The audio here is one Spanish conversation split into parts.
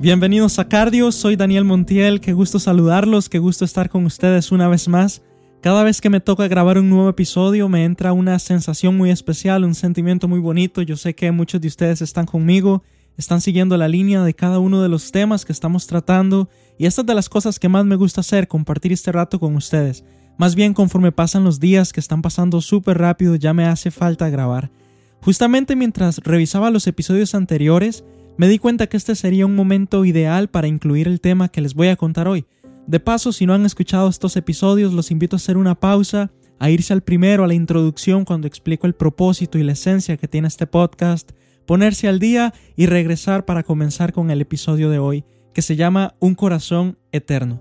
Bienvenidos a Cardio, soy Daniel Montiel, qué gusto saludarlos, qué gusto estar con ustedes una vez más. Cada vez que me toca grabar un nuevo episodio me entra una sensación muy especial, un sentimiento muy bonito. Yo sé que muchos de ustedes están conmigo, están siguiendo la línea de cada uno de los temas que estamos tratando y esta es de las cosas que más me gusta hacer, compartir este rato con ustedes. Más bien conforme pasan los días que están pasando súper rápido ya me hace falta grabar. Justamente mientras revisaba los episodios anteriores, me di cuenta que este sería un momento ideal para incluir el tema que les voy a contar hoy. De paso, si no han escuchado estos episodios, los invito a hacer una pausa, a irse al primero, a la introducción cuando explico el propósito y la esencia que tiene este podcast, ponerse al día y regresar para comenzar con el episodio de hoy, que se llama Un corazón eterno.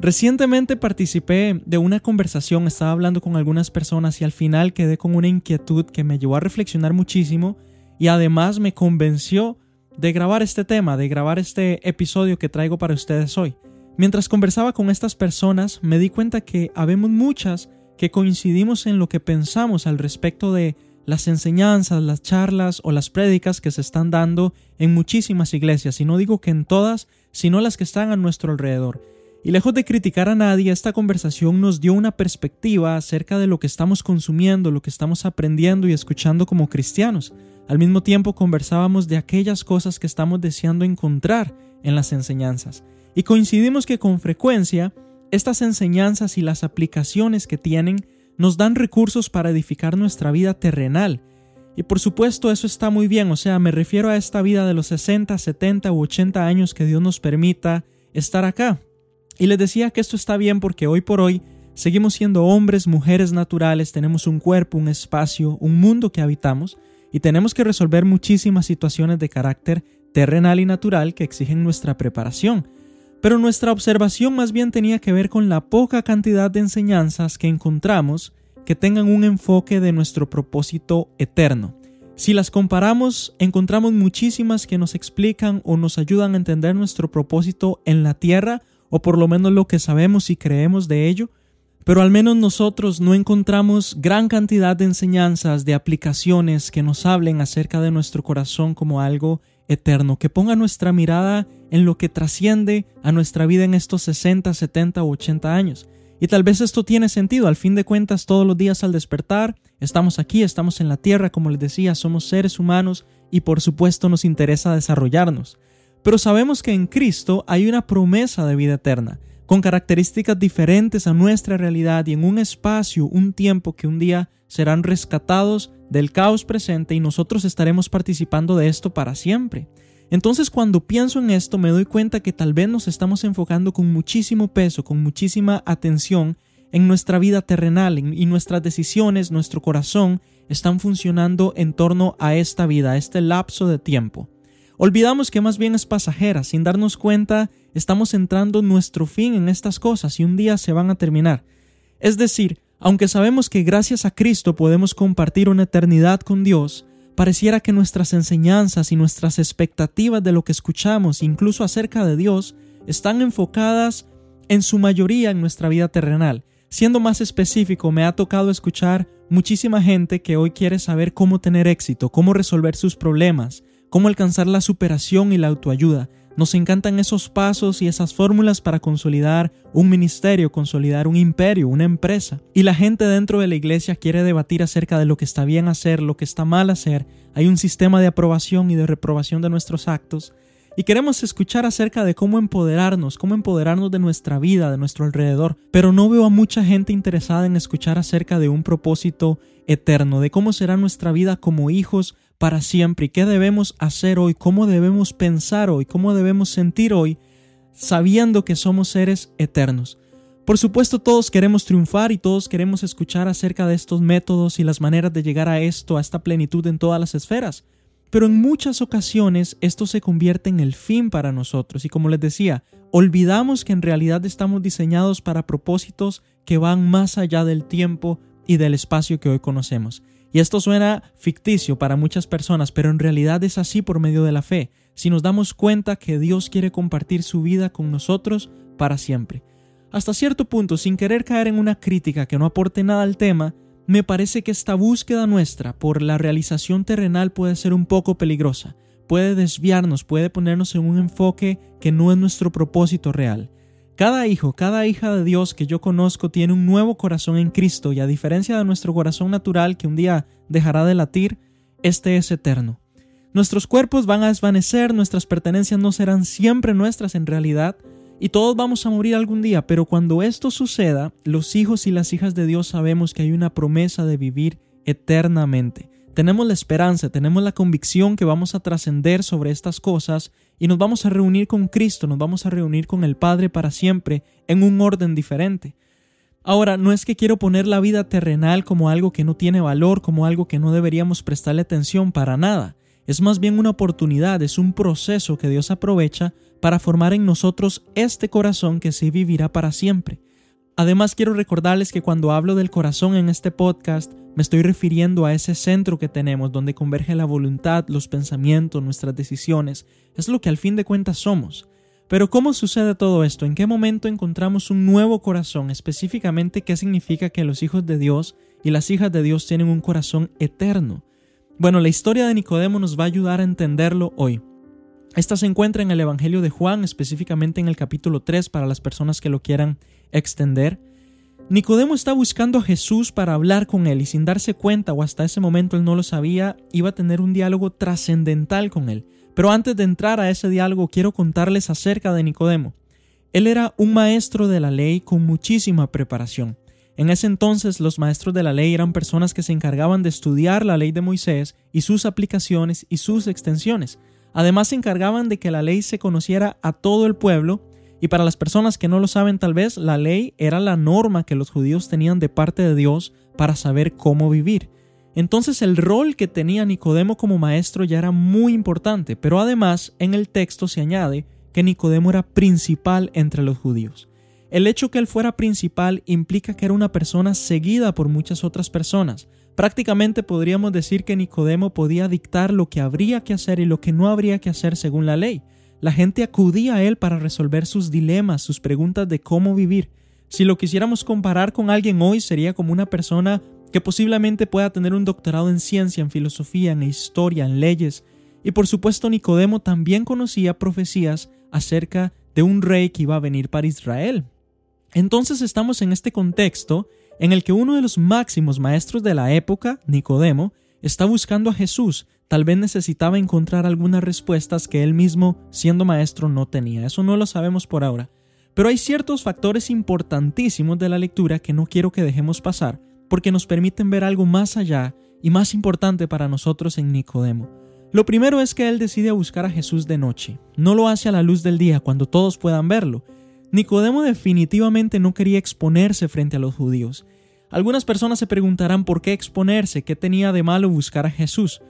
Recientemente participé de una conversación, estaba hablando con algunas personas y al final quedé con una inquietud que me llevó a reflexionar muchísimo y además me convenció de grabar este tema, de grabar este episodio que traigo para ustedes hoy. Mientras conversaba con estas personas, me di cuenta que habemos muchas que coincidimos en lo que pensamos al respecto de las enseñanzas, las charlas o las prédicas que se están dando en muchísimas iglesias, y no digo que en todas, sino las que están a nuestro alrededor. Y lejos de criticar a nadie, esta conversación nos dio una perspectiva acerca de lo que estamos consumiendo, lo que estamos aprendiendo y escuchando como cristianos. Al mismo tiempo conversábamos de aquellas cosas que estamos deseando encontrar en las enseñanzas. Y coincidimos que con frecuencia estas enseñanzas y las aplicaciones que tienen nos dan recursos para edificar nuestra vida terrenal. Y por supuesto eso está muy bien, o sea, me refiero a esta vida de los 60, 70 u 80 años que Dios nos permita estar acá. Y les decía que esto está bien porque hoy por hoy seguimos siendo hombres, mujeres naturales, tenemos un cuerpo, un espacio, un mundo que habitamos, y tenemos que resolver muchísimas situaciones de carácter terrenal y natural que exigen nuestra preparación. Pero nuestra observación más bien tenía que ver con la poca cantidad de enseñanzas que encontramos que tengan un enfoque de nuestro propósito eterno. Si las comparamos, encontramos muchísimas que nos explican o nos ayudan a entender nuestro propósito en la tierra, o por lo menos lo que sabemos y creemos de ello, pero al menos nosotros no encontramos gran cantidad de enseñanzas, de aplicaciones que nos hablen acerca de nuestro corazón como algo eterno, que ponga nuestra mirada en lo que trasciende a nuestra vida en estos 60, 70 u 80 años. Y tal vez esto tiene sentido, al fin de cuentas todos los días al despertar, estamos aquí, estamos en la tierra, como les decía, somos seres humanos y por supuesto nos interesa desarrollarnos. Pero sabemos que en Cristo hay una promesa de vida eterna, con características diferentes a nuestra realidad y en un espacio, un tiempo que un día serán rescatados del caos presente y nosotros estaremos participando de esto para siempre. Entonces cuando pienso en esto me doy cuenta que tal vez nos estamos enfocando con muchísimo peso, con muchísima atención en nuestra vida terrenal y nuestras decisiones, nuestro corazón están funcionando en torno a esta vida, a este lapso de tiempo. Olvidamos que más bien es pasajera, sin darnos cuenta estamos entrando nuestro fin en estas cosas y un día se van a terminar. Es decir, aunque sabemos que gracias a Cristo podemos compartir una eternidad con Dios, pareciera que nuestras enseñanzas y nuestras expectativas de lo que escuchamos, incluso acerca de Dios, están enfocadas en su mayoría en nuestra vida terrenal. Siendo más específico, me ha tocado escuchar muchísima gente que hoy quiere saber cómo tener éxito, cómo resolver sus problemas, cómo alcanzar la superación y la autoayuda. Nos encantan esos pasos y esas fórmulas para consolidar un ministerio, consolidar un imperio, una empresa. Y la gente dentro de la iglesia quiere debatir acerca de lo que está bien hacer, lo que está mal hacer. Hay un sistema de aprobación y de reprobación de nuestros actos. Y queremos escuchar acerca de cómo empoderarnos, cómo empoderarnos de nuestra vida, de nuestro alrededor. Pero no veo a mucha gente interesada en escuchar acerca de un propósito eterno, de cómo será nuestra vida como hijos para siempre y qué debemos hacer hoy, cómo debemos pensar hoy, cómo debemos sentir hoy, sabiendo que somos seres eternos. Por supuesto todos queremos triunfar y todos queremos escuchar acerca de estos métodos y las maneras de llegar a esto, a esta plenitud en todas las esferas. Pero en muchas ocasiones esto se convierte en el fin para nosotros y como les decía, olvidamos que en realidad estamos diseñados para propósitos que van más allá del tiempo y del espacio que hoy conocemos. Y esto suena ficticio para muchas personas, pero en realidad es así por medio de la fe, si nos damos cuenta que Dios quiere compartir su vida con nosotros para siempre. Hasta cierto punto, sin querer caer en una crítica que no aporte nada al tema, me parece que esta búsqueda nuestra por la realización terrenal puede ser un poco peligrosa, puede desviarnos, puede ponernos en un enfoque que no es nuestro propósito real. Cada hijo, cada hija de Dios que yo conozco tiene un nuevo corazón en Cristo y a diferencia de nuestro corazón natural que un día dejará de latir, este es eterno. Nuestros cuerpos van a desvanecer, nuestras pertenencias no serán siempre nuestras en realidad, y todos vamos a morir algún día, pero cuando esto suceda, los hijos y las hijas de Dios sabemos que hay una promesa de vivir eternamente. Tenemos la esperanza, tenemos la convicción que vamos a trascender sobre estas cosas y nos vamos a reunir con Cristo, nos vamos a reunir con el Padre para siempre en un orden diferente. Ahora, no es que quiero poner la vida terrenal como algo que no tiene valor, como algo que no deberíamos prestarle atención para nada. Es más bien una oportunidad, es un proceso que Dios aprovecha para formar en nosotros este corazón que sí vivirá para siempre. Además quiero recordarles que cuando hablo del corazón en este podcast, me estoy refiriendo a ese centro que tenemos donde converge la voluntad, los pensamientos, nuestras decisiones. Es lo que al fin de cuentas somos. Pero ¿cómo sucede todo esto? ¿En qué momento encontramos un nuevo corazón? Específicamente, ¿qué significa que los hijos de Dios y las hijas de Dios tienen un corazón eterno? Bueno, la historia de Nicodemo nos va a ayudar a entenderlo hoy. Esta se encuentra en el Evangelio de Juan, específicamente en el capítulo 3 para las personas que lo quieran extender. Nicodemo está buscando a Jesús para hablar con él y sin darse cuenta o hasta ese momento él no lo sabía, iba a tener un diálogo trascendental con él. Pero antes de entrar a ese diálogo quiero contarles acerca de Nicodemo. Él era un maestro de la ley con muchísima preparación. En ese entonces los maestros de la ley eran personas que se encargaban de estudiar la ley de Moisés y sus aplicaciones y sus extensiones. Además se encargaban de que la ley se conociera a todo el pueblo y para las personas que no lo saben tal vez, la ley era la norma que los judíos tenían de parte de Dios para saber cómo vivir. Entonces el rol que tenía Nicodemo como maestro ya era muy importante, pero además en el texto se añade que Nicodemo era principal entre los judíos. El hecho que él fuera principal implica que era una persona seguida por muchas otras personas. Prácticamente podríamos decir que Nicodemo podía dictar lo que habría que hacer y lo que no habría que hacer según la ley. La gente acudía a él para resolver sus dilemas, sus preguntas de cómo vivir. Si lo quisiéramos comparar con alguien hoy, sería como una persona que posiblemente pueda tener un doctorado en ciencia, en filosofía, en historia, en leyes. Y por supuesto Nicodemo también conocía profecías acerca de un rey que iba a venir para Israel. Entonces estamos en este contexto en el que uno de los máximos maestros de la época, Nicodemo, está buscando a Jesús Tal vez necesitaba encontrar algunas respuestas que él mismo, siendo maestro, no tenía. Eso no lo sabemos por ahora. Pero hay ciertos factores importantísimos de la lectura que no quiero que dejemos pasar, porque nos permiten ver algo más allá y más importante para nosotros en Nicodemo. Lo primero es que él decide buscar a Jesús de noche. No lo hace a la luz del día, cuando todos puedan verlo. Nicodemo definitivamente no quería exponerse frente a los judíos. Algunas personas se preguntarán por qué exponerse, qué tenía de malo buscar a Jesús.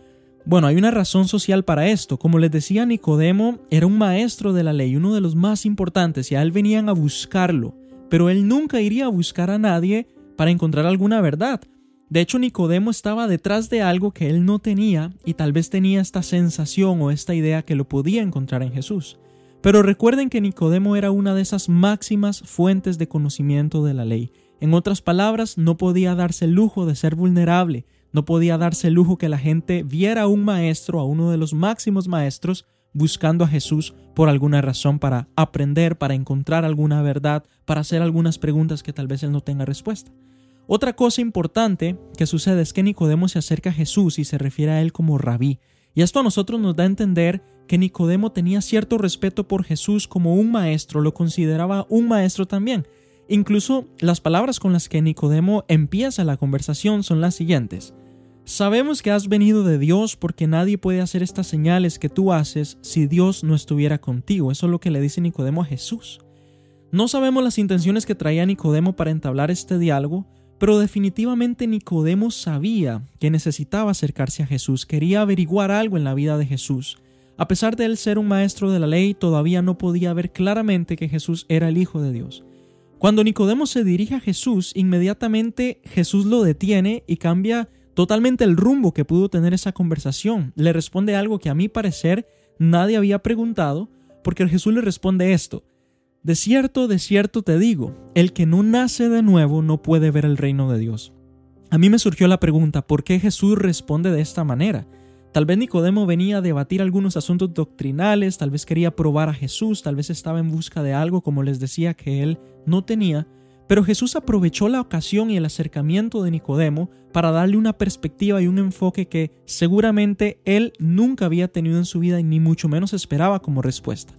Bueno, hay una razón social para esto. Como les decía, Nicodemo era un maestro de la ley, uno de los más importantes, y a él venían a buscarlo. Pero él nunca iría a buscar a nadie para encontrar alguna verdad. De hecho, Nicodemo estaba detrás de algo que él no tenía y tal vez tenía esta sensación o esta idea que lo podía encontrar en Jesús. Pero recuerden que Nicodemo era una de esas máximas fuentes de conocimiento de la ley. En otras palabras, no podía darse el lujo de ser vulnerable, no podía darse el lujo que la gente viera a un maestro, a uno de los máximos maestros, buscando a Jesús por alguna razón para aprender, para encontrar alguna verdad, para hacer algunas preguntas que tal vez él no tenga respuesta. Otra cosa importante que sucede es que Nicodemo se acerca a Jesús y se refiere a él como rabí. Y esto a nosotros nos da a entender que Nicodemo tenía cierto respeto por Jesús como un maestro, lo consideraba un maestro también. Incluso las palabras con las que Nicodemo empieza la conversación son las siguientes. Sabemos que has venido de Dios porque nadie puede hacer estas señales que tú haces si Dios no estuviera contigo. Eso es lo que le dice Nicodemo a Jesús. No sabemos las intenciones que traía Nicodemo para entablar este diálogo, pero definitivamente Nicodemo sabía que necesitaba acercarse a Jesús, quería averiguar algo en la vida de Jesús. A pesar de él ser un maestro de la ley, todavía no podía ver claramente que Jesús era el Hijo de Dios. Cuando Nicodemo se dirige a Jesús, inmediatamente Jesús lo detiene y cambia totalmente el rumbo que pudo tener esa conversación. Le responde algo que a mi parecer nadie había preguntado, porque Jesús le responde esto. De cierto, de cierto te digo, el que no nace de nuevo no puede ver el reino de Dios. A mí me surgió la pregunta, ¿por qué Jesús responde de esta manera? Tal vez Nicodemo venía a debatir algunos asuntos doctrinales, tal vez quería probar a Jesús, tal vez estaba en busca de algo, como les decía, que él no tenía, pero Jesús aprovechó la ocasión y el acercamiento de Nicodemo para darle una perspectiva y un enfoque que seguramente él nunca había tenido en su vida y ni mucho menos esperaba como respuesta.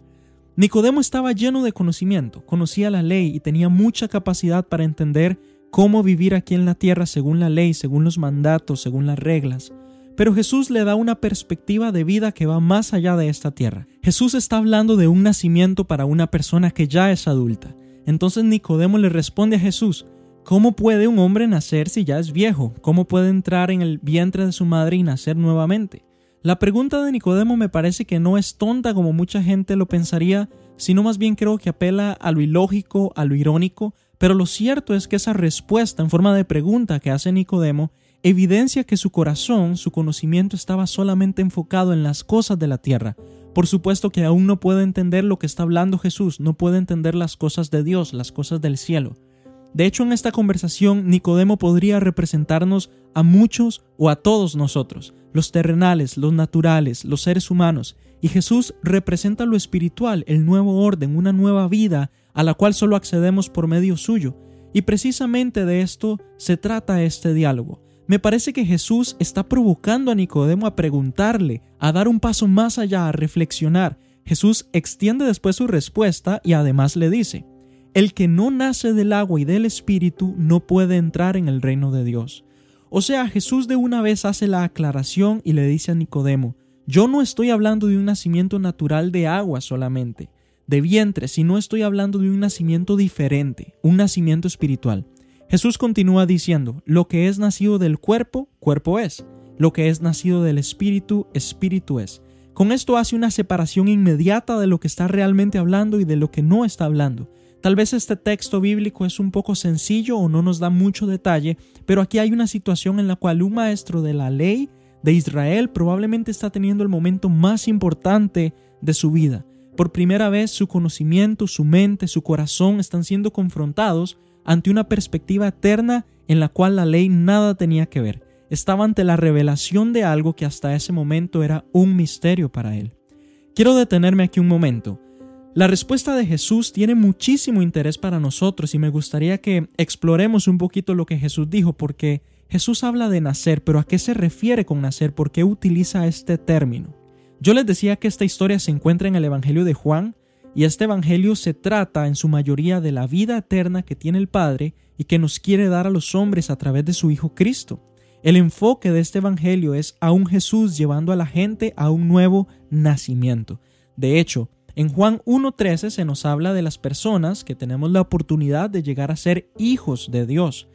Nicodemo estaba lleno de conocimiento, conocía la ley y tenía mucha capacidad para entender cómo vivir aquí en la tierra según la ley, según los mandatos, según las reglas. Pero Jesús le da una perspectiva de vida que va más allá de esta tierra. Jesús está hablando de un nacimiento para una persona que ya es adulta. Entonces Nicodemo le responde a Jesús, ¿cómo puede un hombre nacer si ya es viejo? ¿Cómo puede entrar en el vientre de su madre y nacer nuevamente? La pregunta de Nicodemo me parece que no es tonta como mucha gente lo pensaría, sino más bien creo que apela a lo ilógico, a lo irónico, pero lo cierto es que esa respuesta en forma de pregunta que hace Nicodemo evidencia que su corazón, su conocimiento estaba solamente enfocado en las cosas de la tierra. Por supuesto que aún no puede entender lo que está hablando Jesús, no puede entender las cosas de Dios, las cosas del cielo. De hecho, en esta conversación, Nicodemo podría representarnos a muchos o a todos nosotros, los terrenales, los naturales, los seres humanos, y Jesús representa lo espiritual, el nuevo orden, una nueva vida a la cual solo accedemos por medio suyo. Y precisamente de esto se trata este diálogo. Me parece que Jesús está provocando a Nicodemo a preguntarle, a dar un paso más allá, a reflexionar. Jesús extiende después su respuesta y además le dice, el que no nace del agua y del espíritu no puede entrar en el reino de Dios. O sea, Jesús de una vez hace la aclaración y le dice a Nicodemo, yo no estoy hablando de un nacimiento natural de agua solamente, de vientre, sino estoy hablando de un nacimiento diferente, un nacimiento espiritual. Jesús continúa diciendo, lo que es nacido del cuerpo, cuerpo es, lo que es nacido del espíritu, espíritu es. Con esto hace una separación inmediata de lo que está realmente hablando y de lo que no está hablando. Tal vez este texto bíblico es un poco sencillo o no nos da mucho detalle, pero aquí hay una situación en la cual un maestro de la ley de Israel probablemente está teniendo el momento más importante de su vida. Por primera vez su conocimiento, su mente, su corazón están siendo confrontados ante una perspectiva eterna en la cual la ley nada tenía que ver. Estaba ante la revelación de algo que hasta ese momento era un misterio para él. Quiero detenerme aquí un momento. La respuesta de Jesús tiene muchísimo interés para nosotros y me gustaría que exploremos un poquito lo que Jesús dijo porque Jesús habla de nacer, pero ¿a qué se refiere con nacer? ¿Por qué utiliza este término? Yo les decía que esta historia se encuentra en el Evangelio de Juan y este Evangelio se trata en su mayoría de la vida eterna que tiene el Padre y que nos quiere dar a los hombres a través de su Hijo Cristo. El enfoque de este Evangelio es a un Jesús llevando a la gente a un nuevo nacimiento. De hecho, en Juan 1.13 se nos habla de las personas que tenemos la oportunidad de llegar a ser hijos de Dios,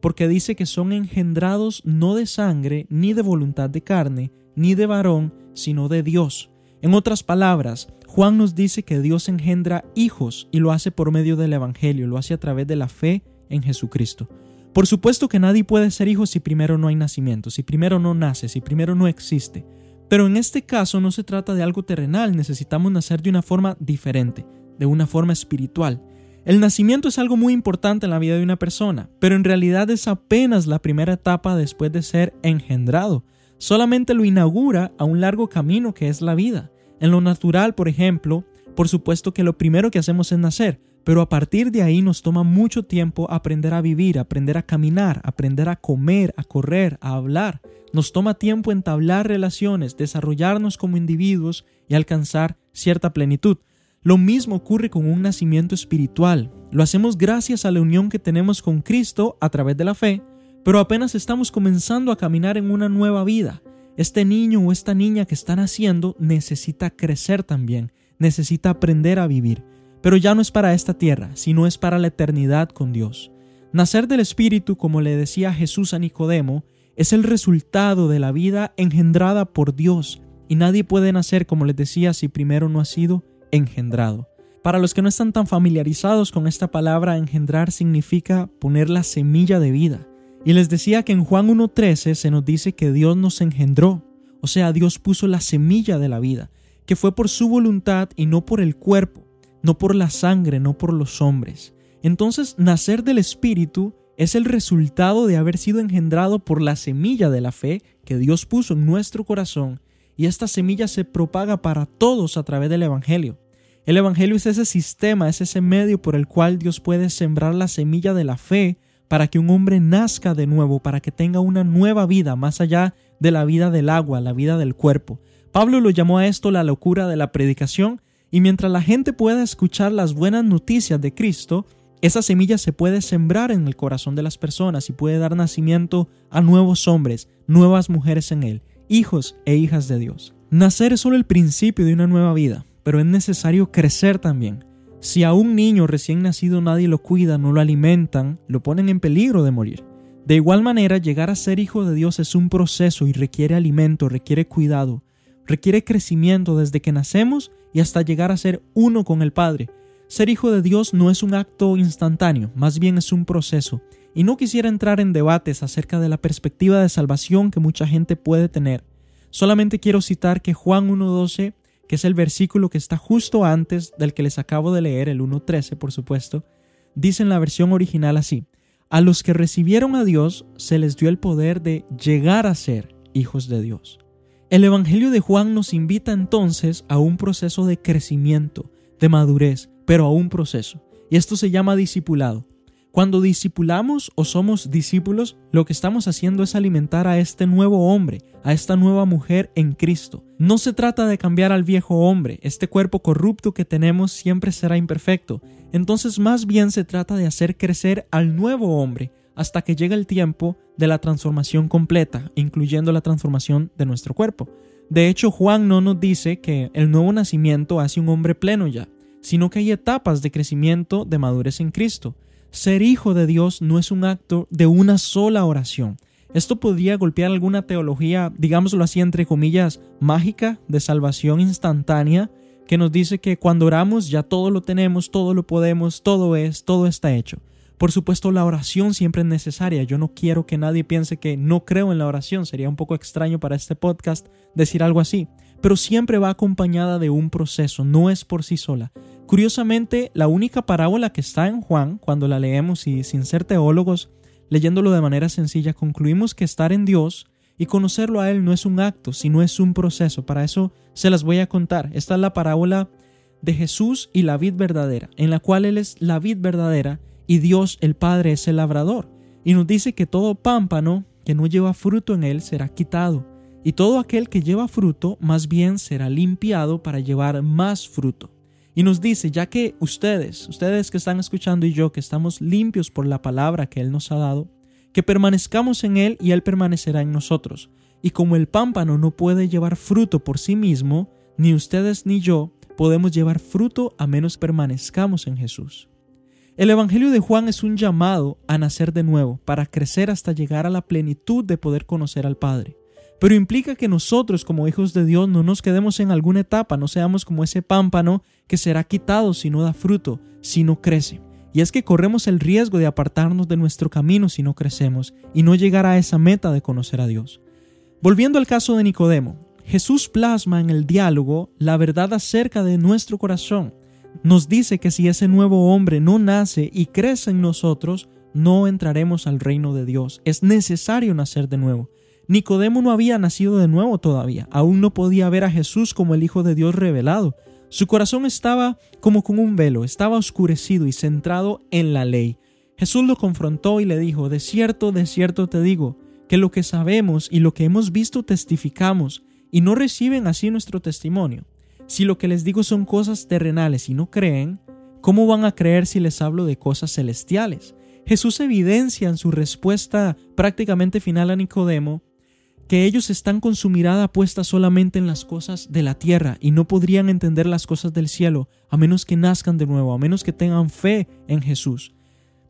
porque dice que son engendrados no de sangre, ni de voluntad de carne, ni de varón, sino de Dios. En otras palabras, Juan nos dice que Dios engendra hijos y lo hace por medio del Evangelio, lo hace a través de la fe en Jesucristo. Por supuesto que nadie puede ser hijo si primero no hay nacimiento, si primero no nace, si primero no existe. Pero en este caso no se trata de algo terrenal, necesitamos nacer de una forma diferente, de una forma espiritual. El nacimiento es algo muy importante en la vida de una persona, pero en realidad es apenas la primera etapa después de ser engendrado. Solamente lo inaugura a un largo camino que es la vida. En lo natural, por ejemplo, por supuesto que lo primero que hacemos es nacer, pero a partir de ahí nos toma mucho tiempo aprender a vivir, aprender a caminar, aprender a comer, a correr, a hablar. Nos toma tiempo entablar relaciones, desarrollarnos como individuos y alcanzar cierta plenitud. Lo mismo ocurre con un nacimiento espiritual. Lo hacemos gracias a la unión que tenemos con Cristo a través de la fe, pero apenas estamos comenzando a caminar en una nueva vida. Este niño o esta niña que está naciendo necesita crecer también, necesita aprender a vivir, pero ya no es para esta tierra, sino es para la eternidad con Dios. Nacer del Espíritu, como le decía Jesús a Nicodemo, es el resultado de la vida engendrada por Dios, y nadie puede nacer, como les decía, si primero no ha sido engendrado. Para los que no están tan familiarizados con esta palabra, engendrar significa poner la semilla de vida. Y les decía que en Juan 1.13 se nos dice que Dios nos engendró, o sea, Dios puso la semilla de la vida, que fue por su voluntad y no por el cuerpo, no por la sangre, no por los hombres. Entonces, nacer del Espíritu es el resultado de haber sido engendrado por la semilla de la fe que Dios puso en nuestro corazón y esta semilla se propaga para todos a través del Evangelio. El Evangelio es ese sistema, es ese medio por el cual Dios puede sembrar la semilla de la fe para que un hombre nazca de nuevo, para que tenga una nueva vida más allá de la vida del agua, la vida del cuerpo. Pablo lo llamó a esto la locura de la predicación, y mientras la gente pueda escuchar las buenas noticias de Cristo, esa semilla se puede sembrar en el corazón de las personas y puede dar nacimiento a nuevos hombres, nuevas mujeres en él, hijos e hijas de Dios. Nacer es solo el principio de una nueva vida, pero es necesario crecer también. Si a un niño recién nacido nadie lo cuida, no lo alimentan, lo ponen en peligro de morir. De igual manera, llegar a ser hijo de Dios es un proceso y requiere alimento, requiere cuidado, requiere crecimiento desde que nacemos y hasta llegar a ser uno con el Padre. Ser hijo de Dios no es un acto instantáneo, más bien es un proceso. Y no quisiera entrar en debates acerca de la perspectiva de salvación que mucha gente puede tener. Solamente quiero citar que Juan 1.12, que es el versículo que está justo antes del que les acabo de leer, el 1.13 por supuesto, dice en la versión original así, a los que recibieron a Dios se les dio el poder de llegar a ser hijos de Dios. El Evangelio de Juan nos invita entonces a un proceso de crecimiento, de madurez, pero a un proceso. Y esto se llama discipulado. Cuando discipulamos o somos discípulos, lo que estamos haciendo es alimentar a este nuevo hombre, a esta nueva mujer en Cristo. No se trata de cambiar al viejo hombre, este cuerpo corrupto que tenemos siempre será imperfecto. Entonces más bien se trata de hacer crecer al nuevo hombre, hasta que llegue el tiempo de la transformación completa, incluyendo la transformación de nuestro cuerpo. De hecho, Juan no nos dice que el nuevo nacimiento hace un hombre pleno ya, sino que hay etapas de crecimiento de madurez en Cristo. Ser hijo de Dios no es un acto de una sola oración. Esto podría golpear alguna teología, digámoslo así, entre comillas, mágica, de salvación instantánea, que nos dice que cuando oramos ya todo lo tenemos, todo lo podemos, todo es, todo está hecho. Por supuesto, la oración siempre es necesaria. Yo no quiero que nadie piense que no creo en la oración. Sería un poco extraño para este podcast decir algo así. Pero siempre va acompañada de un proceso, no es por sí sola. Curiosamente, la única parábola que está en Juan, cuando la leemos y sin ser teólogos, leyéndolo de manera sencilla, concluimos que estar en Dios y conocerlo a Él no es un acto, sino es un proceso. Para eso se las voy a contar. Esta es la parábola de Jesús y la vid verdadera, en la cual Él es la vid verdadera y Dios el Padre es el labrador. Y nos dice que todo pámpano que no lleva fruto en él será quitado, y todo aquel que lleva fruto más bien será limpiado para llevar más fruto. Y nos dice, ya que ustedes, ustedes que están escuchando y yo, que estamos limpios por la palabra que Él nos ha dado, que permanezcamos en Él y Él permanecerá en nosotros. Y como el pámpano no puede llevar fruto por sí mismo, ni ustedes ni yo podemos llevar fruto a menos permanezcamos en Jesús. El Evangelio de Juan es un llamado a nacer de nuevo, para crecer hasta llegar a la plenitud de poder conocer al Padre. Pero implica que nosotros como hijos de Dios no nos quedemos en alguna etapa, no seamos como ese pámpano que será quitado si no da fruto, si no crece. Y es que corremos el riesgo de apartarnos de nuestro camino si no crecemos y no llegar a esa meta de conocer a Dios. Volviendo al caso de Nicodemo, Jesús plasma en el diálogo la verdad acerca de nuestro corazón nos dice que si ese nuevo hombre no nace y crece en nosotros, no entraremos al reino de Dios. Es necesario nacer de nuevo. Nicodemo no había nacido de nuevo todavía, aún no podía ver a Jesús como el Hijo de Dios revelado. Su corazón estaba como con un velo, estaba oscurecido y centrado en la ley. Jesús lo confrontó y le dijo, De cierto, de cierto te digo, que lo que sabemos y lo que hemos visto testificamos, y no reciben así nuestro testimonio. Si lo que les digo son cosas terrenales y no creen, ¿cómo van a creer si les hablo de cosas celestiales? Jesús evidencia en su respuesta prácticamente final a Nicodemo que ellos están con su mirada puesta solamente en las cosas de la tierra y no podrían entender las cosas del cielo a menos que nazcan de nuevo, a menos que tengan fe en Jesús.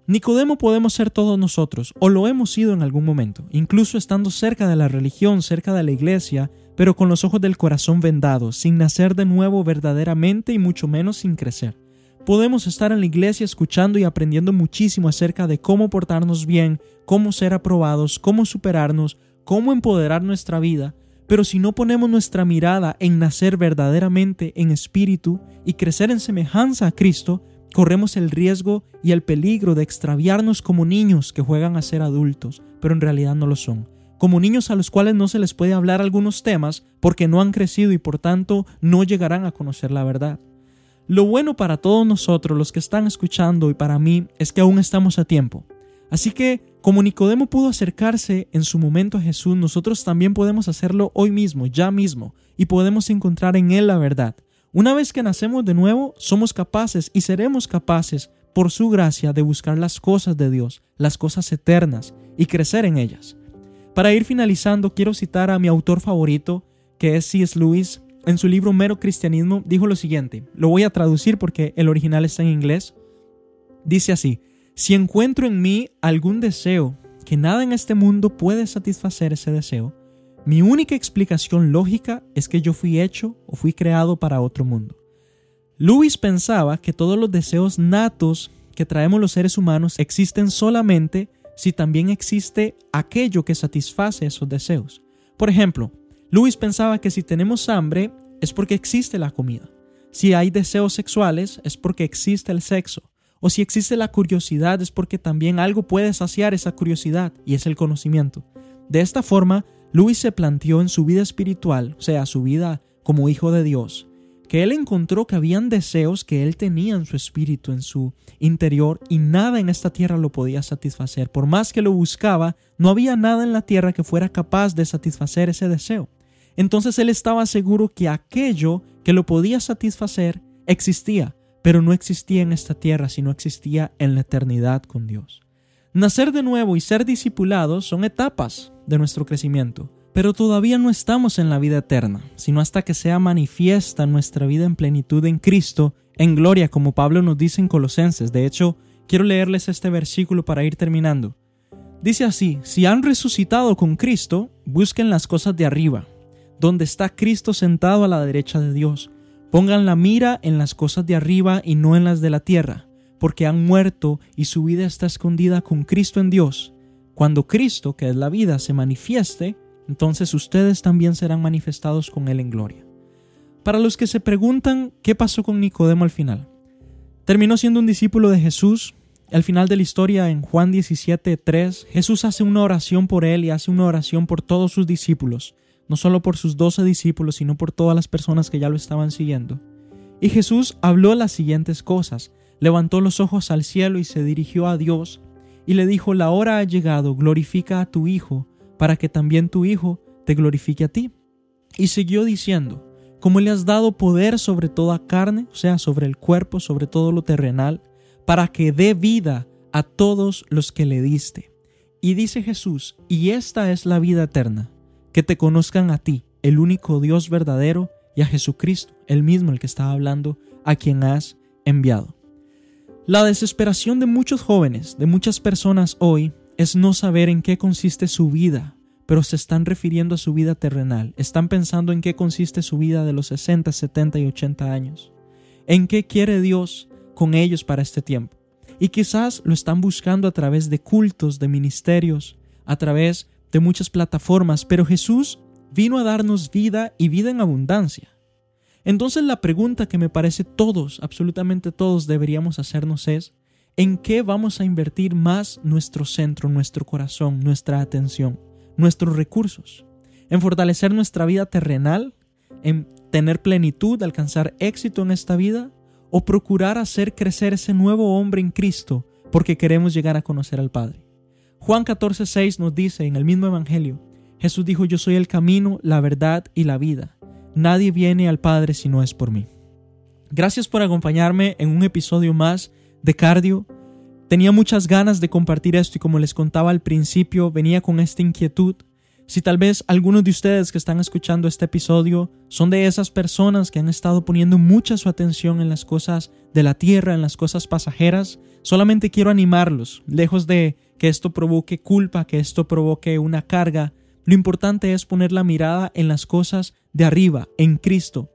Nicodemo podemos ser todos nosotros, o lo hemos sido en algún momento, incluso estando cerca de la religión, cerca de la iglesia, pero con los ojos del corazón vendados, sin nacer de nuevo verdaderamente y mucho menos sin crecer. Podemos estar en la iglesia escuchando y aprendiendo muchísimo acerca de cómo portarnos bien, cómo ser aprobados, cómo superarnos, cómo empoderar nuestra vida, pero si no ponemos nuestra mirada en nacer verdaderamente en espíritu y crecer en semejanza a Cristo, corremos el riesgo y el peligro de extraviarnos como niños que juegan a ser adultos, pero en realidad no lo son como niños a los cuales no se les puede hablar algunos temas porque no han crecido y por tanto no llegarán a conocer la verdad. Lo bueno para todos nosotros, los que están escuchando y para mí, es que aún estamos a tiempo. Así que, como Nicodemo pudo acercarse en su momento a Jesús, nosotros también podemos hacerlo hoy mismo, ya mismo, y podemos encontrar en Él la verdad. Una vez que nacemos de nuevo, somos capaces y seremos capaces, por su gracia, de buscar las cosas de Dios, las cosas eternas, y crecer en ellas. Para ir finalizando, quiero citar a mi autor favorito, que es C.S. Lewis. En su libro Mero Cristianismo dijo lo siguiente, lo voy a traducir porque el original está en inglés. Dice así, si encuentro en mí algún deseo que nada en este mundo puede satisfacer ese deseo, mi única explicación lógica es que yo fui hecho o fui creado para otro mundo. Lewis pensaba que todos los deseos natos que traemos los seres humanos existen solamente si también existe aquello que satisface esos deseos. Por ejemplo, Lewis pensaba que si tenemos hambre es porque existe la comida. Si hay deseos sexuales es porque existe el sexo. O si existe la curiosidad es porque también algo puede saciar esa curiosidad y es el conocimiento. De esta forma, Luis se planteó en su vida espiritual, o sea, su vida como hijo de Dios, que él encontró que habían deseos que él tenía en su espíritu, en su interior, y nada en esta tierra lo podía satisfacer. Por más que lo buscaba, no había nada en la tierra que fuera capaz de satisfacer ese deseo. Entonces él estaba seguro que aquello que lo podía satisfacer existía, pero no existía en esta tierra, sino existía en la eternidad con Dios. Nacer de nuevo y ser discipulados son etapas de nuestro crecimiento, pero todavía no estamos en la vida eterna, sino hasta que sea manifiesta nuestra vida en plenitud en Cristo, en gloria, como Pablo nos dice en Colosenses. De hecho, quiero leerles este versículo para ir terminando. Dice así, si han resucitado con Cristo, busquen las cosas de arriba, donde está Cristo sentado a la derecha de Dios. Pongan la mira en las cosas de arriba y no en las de la tierra porque han muerto y su vida está escondida con Cristo en Dios. Cuando Cristo, que es la vida, se manifieste, entonces ustedes también serán manifestados con Él en gloria. Para los que se preguntan qué pasó con Nicodemo al final, terminó siendo un discípulo de Jesús. Al final de la historia, en Juan 17:3, Jesús hace una oración por él y hace una oración por todos sus discípulos, no solo por sus doce discípulos, sino por todas las personas que ya lo estaban siguiendo. Y Jesús habló las siguientes cosas levantó los ojos al cielo y se dirigió a Dios, y le dijo, La hora ha llegado, glorifica a tu Hijo, para que también tu Hijo te glorifique a ti. Y siguió diciendo, Como le has dado poder sobre toda carne, o sea, sobre el cuerpo, sobre todo lo terrenal, para que dé vida a todos los que le diste. Y dice Jesús, y esta es la vida eterna, que te conozcan a ti, el único Dios verdadero, y a Jesucristo, el mismo el que estaba hablando, a quien has enviado. La desesperación de muchos jóvenes, de muchas personas hoy, es no saber en qué consiste su vida, pero se están refiriendo a su vida terrenal, están pensando en qué consiste su vida de los 60, 70 y 80 años, en qué quiere Dios con ellos para este tiempo. Y quizás lo están buscando a través de cultos, de ministerios, a través de muchas plataformas, pero Jesús vino a darnos vida y vida en abundancia. Entonces la pregunta que me parece todos, absolutamente todos deberíamos hacernos es, ¿en qué vamos a invertir más nuestro centro, nuestro corazón, nuestra atención, nuestros recursos? ¿En fortalecer nuestra vida terrenal? ¿En tener plenitud, alcanzar éxito en esta vida? ¿O procurar hacer crecer ese nuevo hombre en Cristo porque queremos llegar a conocer al Padre? Juan 14:6 nos dice en el mismo Evangelio, Jesús dijo, yo soy el camino, la verdad y la vida. Nadie viene al Padre si no es por mí. Gracias por acompañarme en un episodio más de Cardio. Tenía muchas ganas de compartir esto y como les contaba al principio, venía con esta inquietud. Si tal vez algunos de ustedes que están escuchando este episodio son de esas personas que han estado poniendo mucha su atención en las cosas de la tierra, en las cosas pasajeras, solamente quiero animarlos, lejos de que esto provoque culpa, que esto provoque una carga, lo importante es poner la mirada en las cosas de arriba, en Cristo.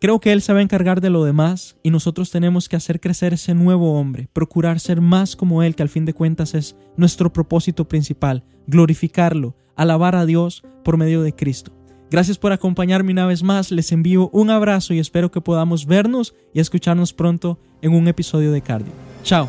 Creo que Él se va a encargar de lo demás y nosotros tenemos que hacer crecer ese nuevo hombre, procurar ser más como Él, que al fin de cuentas es nuestro propósito principal, glorificarlo, alabar a Dios por medio de Cristo. Gracias por acompañarme una vez más, les envío un abrazo y espero que podamos vernos y escucharnos pronto en un episodio de Cardio. Chao.